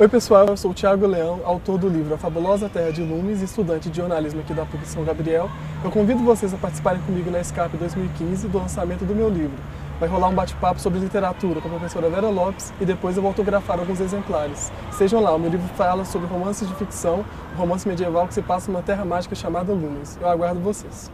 Oi pessoal, eu sou o Thiago Leão, autor do livro A Fabulosa Terra de Lumes e estudante de jornalismo aqui da PUC São Gabriel. Eu convido vocês a participarem comigo na SCAP 2015 do lançamento do meu livro. Vai rolar um bate-papo sobre literatura com a professora Vera Lopes e depois eu vou autografar alguns exemplares. Sejam lá, o meu livro fala sobre romances de ficção, um romance medieval que se passa numa terra mágica chamada Lumes. Eu aguardo vocês.